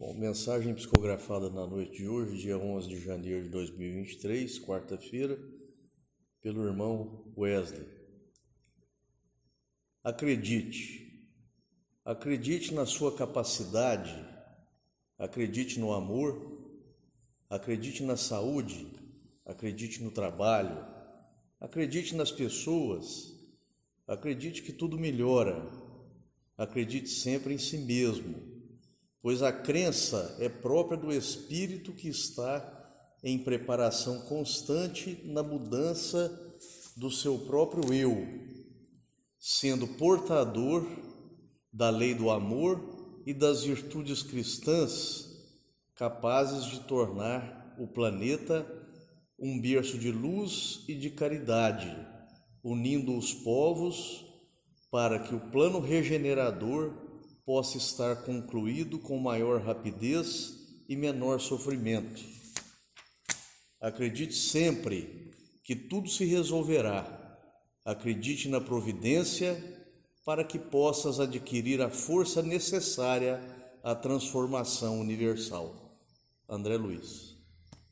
Bom, mensagem psicografada na noite de hoje, dia 11 de janeiro de 2023, quarta-feira, pelo irmão Wesley. Acredite, acredite na sua capacidade, acredite no amor, acredite na saúde, acredite no trabalho, acredite nas pessoas, acredite que tudo melhora, acredite sempre em si mesmo pois a crença é própria do espírito que está em preparação constante na mudança do seu próprio eu, sendo portador da lei do amor e das virtudes cristãs capazes de tornar o planeta um berço de luz e de caridade, unindo os povos para que o plano regenerador possa estar concluído com maior rapidez e menor sofrimento. Acredite sempre que tudo se resolverá. Acredite na providência para que possas adquirir a força necessária à transformação universal. André Luiz